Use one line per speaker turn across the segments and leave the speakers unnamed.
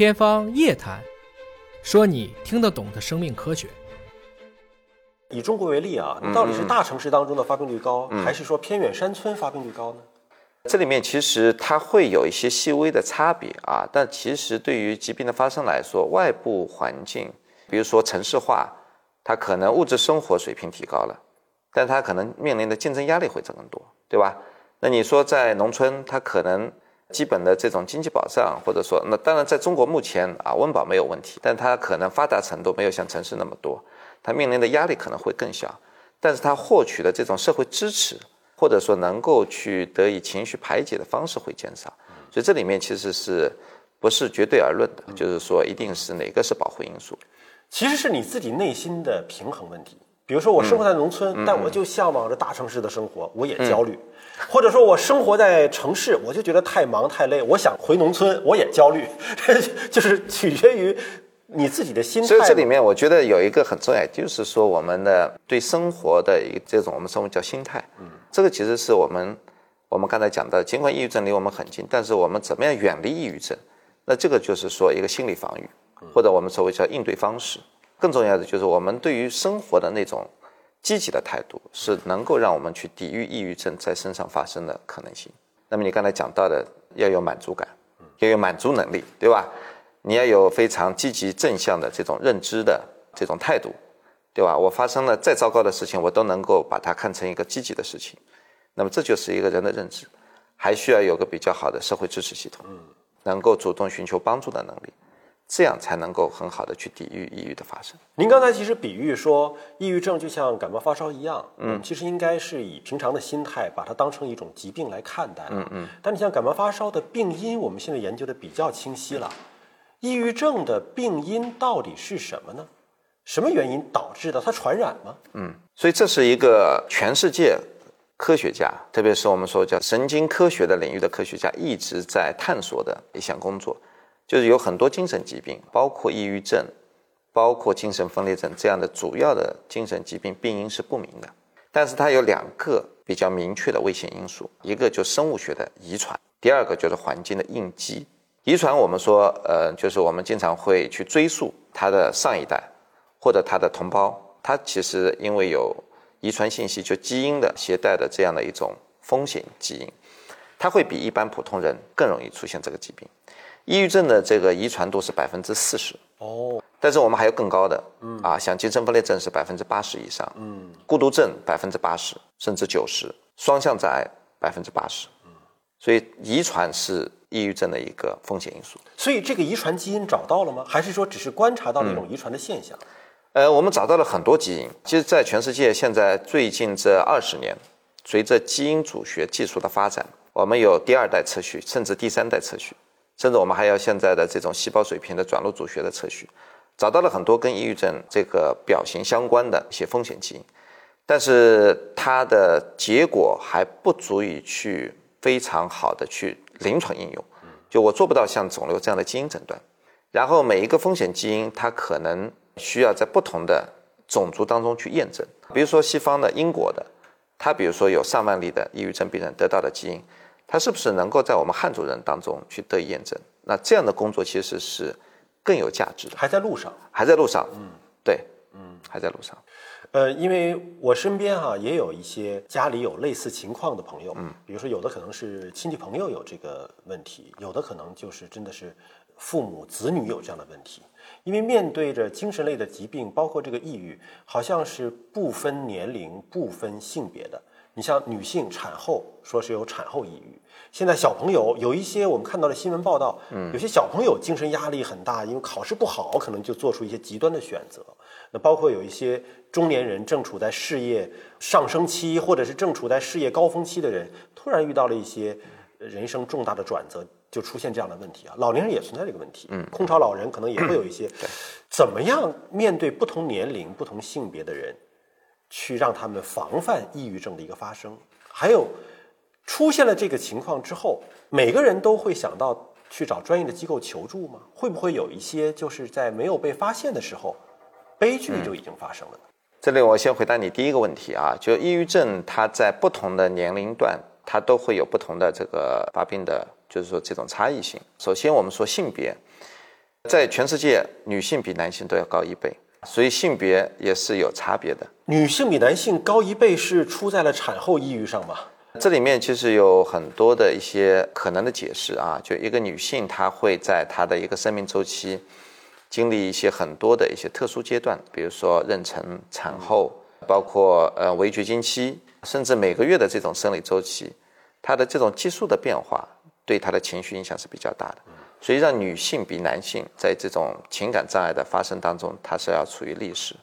天方夜谭，说你听得懂的生命科学。
以中国为例啊，到底是大城市当中的发病率高，还是说偏远山村发病率高呢？
这里面其实它会有一些细微的差别啊，但其实对于疾病的发生来说，外部环境，比如说城市化，它可能物质生活水平提高了，但它可能面临的竞争压力会更多，对吧？那你说在农村，它可能基本的这种经济保障，或者说，那当然在中国目前啊，温饱没有问题，但它可能发达程度没有像城市那么多，它面临的压力可能会更小，但是它获取的这种社会支持。或者说能够去得以情绪排解的方式会减少，所以这里面其实是不是绝对而论的，就是说一定是哪个是保护因素，
其实是你自己内心的平衡问题。比如说我生活在农村，但我就向往着大城市的生活，我也焦虑；或者说我生活在城市，我就觉得太忙太累，我想回农村，我也焦虑，就是取决于。你自己的心态。
所以这里面我觉得有一个很重要，就是说我们的对生活的一个这种我们称为叫心态。嗯，这个其实是我们我们刚才讲的，尽管抑郁症离我们很近，但是我们怎么样远离抑郁症？那这个就是说一个心理防御，或者我们所谓叫应对方式。更重要的就是我们对于生活的那种积极的态度，是能够让我们去抵御抑郁症在身上发生的可能性。那么你刚才讲到的要有满足感，要有满足能力，对吧？你要有非常积极正向的这种认知的这种态度，对吧？我发生了再糟糕的事情，我都能够把它看成一个积极的事情。那么这就是一个人的认知，还需要有个比较好的社会支持系统，能够主动寻求帮助的能力，这样才能够很好的去抵御抑郁的发生。
您刚才其实比喻说，抑郁症就像感冒发烧一样，嗯，其实应该是以平常的心态把它当成一种疾病来看待，嗯嗯。但你像感冒发烧的病因，我们现在研究的比较清晰了。抑郁症的病因到底是什么呢？什么原因导致的？它传染吗？
嗯，所以这是一个全世界科学家，特别是我们说叫神经科学的领域的科学家一直在探索的一项工作，就是有很多精神疾病，包括抑郁症，包括精神分裂症这样的主要的精神疾病病因是不明的，但是它有两个比较明确的危险因素，一个就生物学的遗传，第二个就是环境的应激。遗传，我们说，呃，就是我们经常会去追溯他的上一代，或者他的同胞，他其实因为有遗传信息，就基因的携带的这样的一种风险基因，他会比一般普通人更容易出现这个疾病。抑郁症的这个遗传度是百分之四十哦，但是我们还有更高的，嗯啊，像精神分裂症是百分之八十以上，嗯，孤独症百分之八十甚至九十，双向障碍百分之八十，嗯，所以遗传是。抑郁症的一个风险因素，
所以这个遗传基因找到了吗？还是说只是观察到了一种遗传的现象？
呃，我们找到了很多基因。其实，在全世界现在最近这二十年，随着基因组学技术的发展，我们有第二代测序，甚至第三代测序，甚至我们还要现在的这种细胞水平的转录组学的测序，找到了很多跟抑郁症这个表型相关的一些风险基因，但是它的结果还不足以去非常好的去。临床应用，就我做不到像肿瘤这样的基因诊断，然后每一个风险基因，它可能需要在不同的种族当中去验证。比如说西方的英国的，它比如说有上万例的抑郁症病人得到的基因，它是不是能够在我们汉族人当中去得以验证？那这样的工作其实是更有价值的。
还在路上，
还在路上，嗯，对，嗯，还在路上。
呃，因为我身边哈也有一些家里有类似情况的朋友，嗯，比如说有的可能是亲戚朋友有这个问题，有的可能就是真的是父母子女有这样的问题。因为面对着精神类的疾病，包括这个抑郁，好像是不分年龄、不分性别的。你像女性产后说是有产后抑郁，现在小朋友有一些我们看到的新闻报道，嗯，有些小朋友精神压力很大，因为考试不好，可能就做出一些极端的选择。那包括有一些中年人正处在事业上升期，或者是正处在事业高峰期的人，突然遇到了一些人生重大的转折，就出现这样的问题啊。老年人也存在这个问题，嗯，空巢老人可能也会有一些。怎么样面对不同年龄、不同性别的人，去让他们防范抑郁症的一个发生？还有出现了这个情况之后，每个人都会想到去找专业的机构求助吗？会不会有一些就是在没有被发现的时候？悲剧就已经发生了呢。
这里我先回答你第一个问题啊，就抑郁症，它在不同的年龄段，它都会有不同的这个发病的，就是说这种差异性。首先我们说性别，在全世界，女性比男性都要高一倍，所以性别也是有差别的。
女性比男性高一倍是出在了产后抑郁上吗？
这里面其实有很多的一些可能的解释啊，就一个女性她会在她的一个生命周期经历一些很多的一些特殊阶段，比如说妊娠、产后，包括呃围绝经期，甚至每个月的这种生理周期，她的这种激素的变化对她的情绪影响是比较大的，所以让女性比男性在这种情感障碍的发生当中，她是要处于劣势。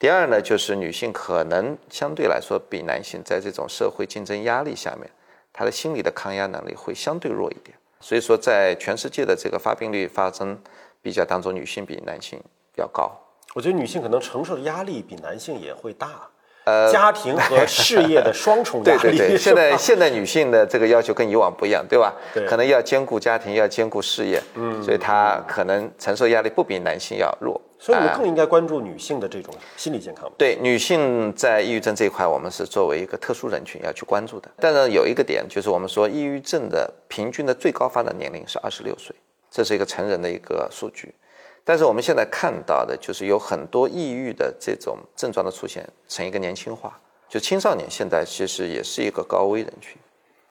第二呢，就是女性可能相对来说比男性在这种社会竞争压力下面，她的心理的抗压能力会相对弱一点。所以说，在全世界的这个发病率发生比较当中，女性比男性要高。
我觉得女性可能承受的压力比男性也会大。呃，家庭和事业的双重 压力。
对对对，现在现在女性的这个要求跟以往不一样，对吧？
对，
可能要兼顾家庭，要兼顾事业，嗯，所以她可能承受压力不比男性要弱。
所以我们更应该关注女性的这种心理健康。
对，女性在抑郁症这一块，我们是作为一个特殊人群要去关注的。但是有一个点，就是我们说抑郁症的平均的最高发展年龄是二十六岁，这是一个成人的一个数据。但是我们现在看到的，就是有很多抑郁的这种症状的出现，成一个年轻化。就青少年现在其实也是一个高危人群。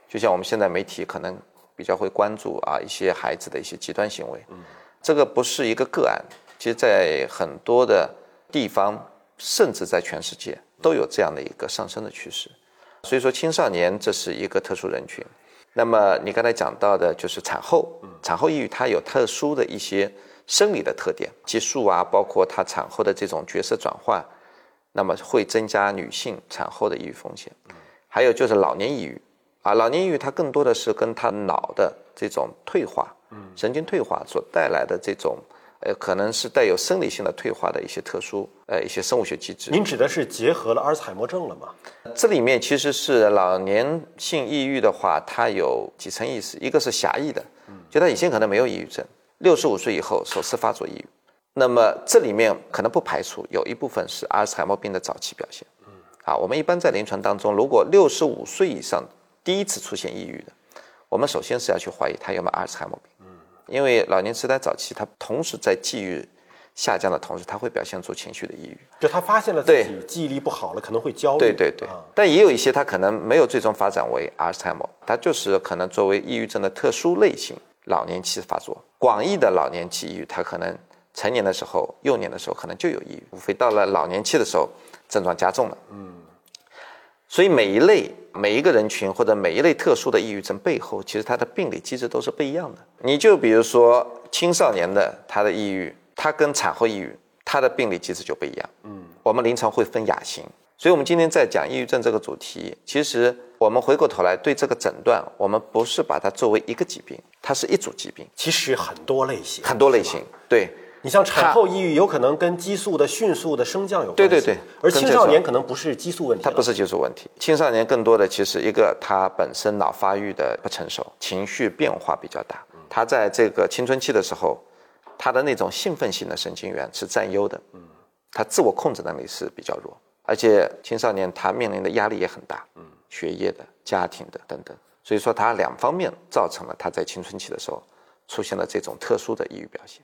就像我们现在媒体可能比较会关注啊一些孩子的一些极端行为，嗯这个不是一个个案，其实在很多的地方，甚至在全世界都有这样的一个上升的趋势。所以说青少年这是一个特殊人群。那么你刚才讲到的就是产后，产后抑郁它有特殊的一些。生理的特点，激素啊，包括她产后的这种角色转换，那么会增加女性产后的抑郁风险。还有就是老年抑郁啊，老年抑郁它更多的是跟她脑的这种退化，神经退化所带来的这种，呃，可能是带有生理性的退化的一些特殊呃一些生物学机制。
您指的是结合了阿尔茨海默症了吗？
这里面其实是老年性抑郁的话，它有几层意思，一个是狭义的，就他以前可能没有抑郁症。六十五岁以后首次发作抑郁，那么这里面可能不排除有一部分是阿尔茨海默病的早期表现。嗯，啊，我们一般在临床当中，如果六十五岁以上第一次出现抑郁的，我们首先是要去怀疑他有没有阿尔茨海默病。嗯，因为老年痴呆早期，他同时在记忆下降的同时，他会表现出情绪的抑郁。
就他发现了自己记忆力不好了，可能会焦虑。
对对对。但也有一些他可能没有最终发展为阿尔茨海默，他就是可能作为抑郁症的特殊类型。老年期发作，广义的老年期抑郁，他可能成年的时候、幼年的时候可能就有抑郁，无非到了老年期的时候症状加重了。嗯，所以每一类、每一个人群或者每一类特殊的抑郁症背后，其实它的病理机制都是不一样的。你就比如说青少年的他的抑郁，他跟产后抑郁，他的病理机制就不一样。嗯，我们临床会分亚型。所以，我们今天在讲抑郁症这个主题，其实我们回过头来对这个诊断，我们不是把它作为一个疾病，它是一组疾病。
其实很多类型，
很多类型。对，
你像产后抑郁，有可能跟激素的迅速的升降有关系。
对对对。
而青少年可能不是激素问题。
它不是激素问题，青少年更多的其实一个他本身脑发育的不成熟，情绪变化比较大。他在这个青春期的时候，他的那种兴奋性的神经元是占优的。嗯。他自我控制能力是比较弱。而且青少年他面临的压力也很大，嗯，学业的、家庭的等等，所以说他两方面造成了他在青春期的时候出现了这种特殊的抑郁表现。